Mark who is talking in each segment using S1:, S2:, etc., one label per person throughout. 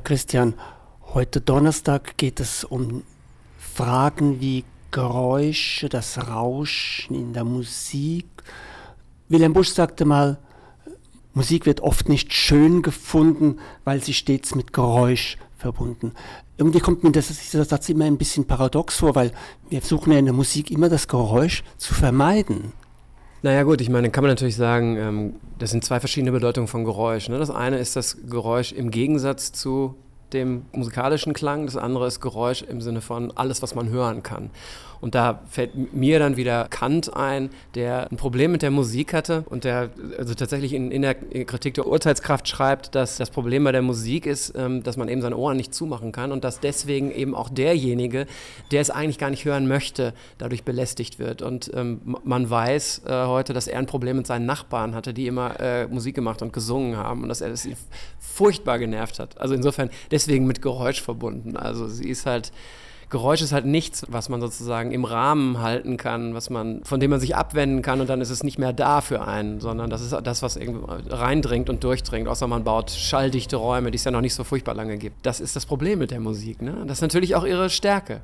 S1: Ja, Christian, heute Donnerstag geht es um Fragen wie Geräusche, das Rauschen in der Musik. Wilhelm Busch sagte mal, Musik wird oft nicht schön gefunden, weil sie stets mit Geräusch verbunden. Irgendwie kommt mir dieser Satz immer ein bisschen paradox vor, weil wir versuchen ja in der Musik immer das Geräusch zu vermeiden.
S2: Naja gut, ich meine, kann man natürlich sagen, ähm, das sind zwei verschiedene Bedeutungen von Geräusch. Ne? Das eine ist das Geräusch im Gegensatz zu dem musikalischen Klang, das andere ist Geräusch im Sinne von alles, was man hören kann. Und da fällt mir dann wieder Kant ein, der ein Problem mit der Musik hatte und der also tatsächlich in, in der Kritik der Urteilskraft schreibt, dass das Problem bei der Musik ist, ähm, dass man eben seine Ohren nicht zumachen kann und dass deswegen eben auch derjenige, der es eigentlich gar nicht hören möchte, dadurch belästigt wird. Und ähm, man weiß äh, heute, dass er ein Problem mit seinen Nachbarn hatte, die immer äh, Musik gemacht und gesungen haben und dass er das furchtbar genervt hat. Also insofern deswegen mit Geräusch verbunden. Also sie ist halt Geräusch ist halt nichts, was man sozusagen im Rahmen halten kann, was man, von dem man sich abwenden kann und dann ist es nicht mehr da für einen, sondern das ist das, was irgendwie reindringt und durchdringt, außer man baut schalldichte Räume, die es ja noch nicht so furchtbar lange gibt. Das ist das Problem mit der Musik. Ne? Das ist natürlich auch ihre Stärke.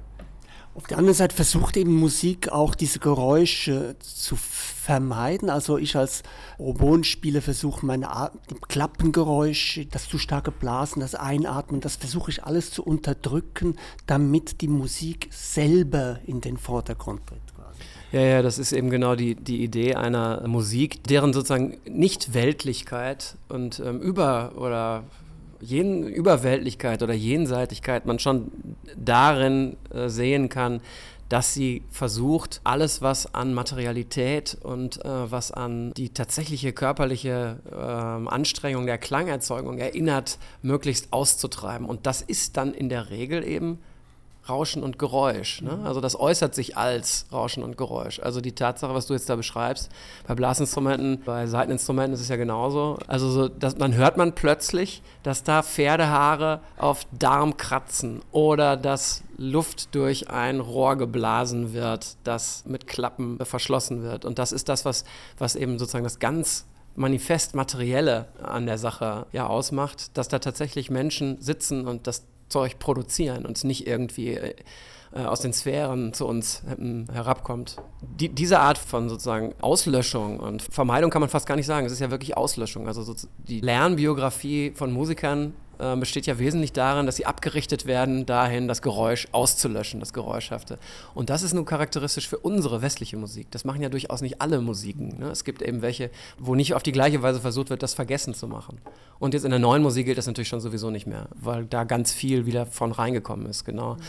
S1: Auf der anderen Seite versucht eben Musik auch diese Geräusche zu vermeiden. Also ich als Oboenspieler versuche meine At Klappengeräusche, das zu starke Blasen, das Einatmen, das versuche ich alles zu unterdrücken, damit die Musik selber in den Vordergrund tritt.
S2: Ja, ja, das ist eben genau die, die Idee einer Musik, deren sozusagen Nicht-Weltlichkeit und ähm, über- oder Jen Überweltlichkeit oder Jenseitigkeit man schon darin äh, sehen kann, dass sie versucht, alles, was an Materialität und äh, was an die tatsächliche körperliche äh, Anstrengung der Klangerzeugung erinnert, möglichst auszutreiben. Und das ist dann in der Regel eben Rauschen und Geräusch. Ne? Also das äußert sich als Rauschen und Geräusch. Also die Tatsache, was du jetzt da beschreibst, bei Blasinstrumenten, bei Seiteninstrumenten ist es ja genauso. Also so, dass, dann hört man plötzlich, dass da Pferdehaare auf Darm kratzen oder dass Luft durch ein Rohr geblasen wird, das mit Klappen verschlossen wird. Und das ist das, was, was eben sozusagen das ganz manifest Materielle an der Sache ja ausmacht, dass da tatsächlich Menschen sitzen und das Zeug produzieren und nicht irgendwie äh, aus den Sphären zu uns äh, herabkommt. Die, diese Art von sozusagen Auslöschung und Vermeidung kann man fast gar nicht sagen. Es ist ja wirklich Auslöschung. Also so die Lernbiografie von Musikern äh, besteht ja wesentlich darin, dass sie abgerichtet werden, dahin das Geräusch auszulöschen, das Geräuschhafte. Und das ist nun charakteristisch für unsere westliche Musik. Das machen ja durchaus nicht alle Musiken. Ne? Es gibt eben welche, wo nicht auf die gleiche Weise versucht wird, das vergessen zu machen. Und jetzt in der neuen Musik gilt das natürlich schon sowieso nicht mehr, weil da ganz viel wieder von reingekommen ist, genau. Mhm.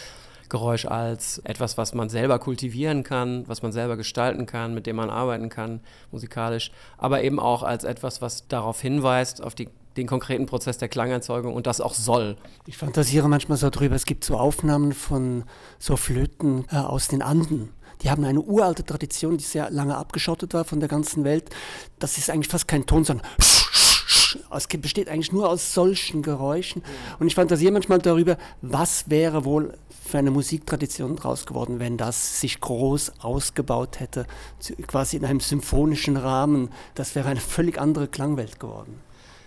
S2: Geräusch als etwas, was man selber kultivieren kann, was man selber gestalten kann, mit dem man arbeiten kann, musikalisch, aber eben auch als etwas, was darauf hinweist, auf die den konkreten Prozess der Klangerzeugung und das auch soll.
S1: Ich fantasiere manchmal so drüber, es gibt so Aufnahmen von so Flöten äh, aus den Anden. Die haben eine uralte Tradition, die sehr lange abgeschottet war von der ganzen Welt. Das ist eigentlich fast kein Ton, sondern es besteht eigentlich nur aus solchen Geräuschen. Und ich fantasiere manchmal darüber, was wäre wohl für eine Musiktradition draus geworden, wenn das sich groß ausgebaut hätte, quasi in einem symphonischen Rahmen. Das wäre eine völlig andere Klangwelt geworden.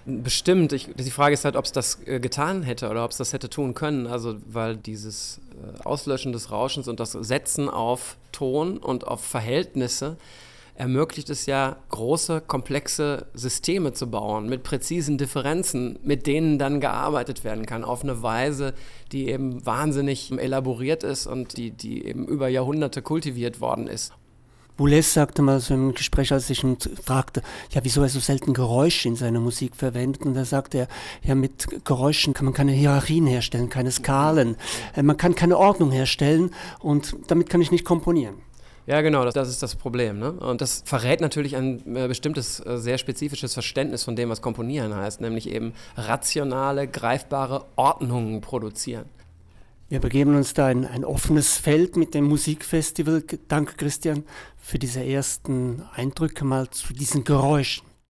S2: Bestimmt. Ich, die Frage ist halt, ob es das äh, getan hätte oder ob es das hätte tun können. Also, weil dieses äh, Auslöschen des Rauschens und das Setzen auf Ton und auf Verhältnisse ermöglicht es ja, große, komplexe Systeme zu bauen mit präzisen Differenzen, mit denen dann gearbeitet werden kann, auf eine Weise, die eben wahnsinnig elaboriert ist und die, die eben über Jahrhunderte kultiviert worden ist.
S1: Boulez sagte mal so im Gespräch, als ich ihn fragte, ja, wieso er so selten Geräusche in seiner Musik verwendet. Und da sagte er, ja, mit Geräuschen kann man keine Hierarchien herstellen, keine Skalen. Äh, man kann keine Ordnung herstellen und damit kann ich nicht komponieren.
S2: Ja, genau, das, das ist das Problem. Ne? Und das verrät natürlich ein äh, bestimmtes, äh, sehr spezifisches Verständnis von dem, was Komponieren heißt, nämlich eben rationale, greifbare Ordnungen produzieren.
S1: Wir begeben uns da in ein offenes Feld mit dem Musikfestival. Danke, Christian, für diese ersten Eindrücke mal zu diesen Geräuschen.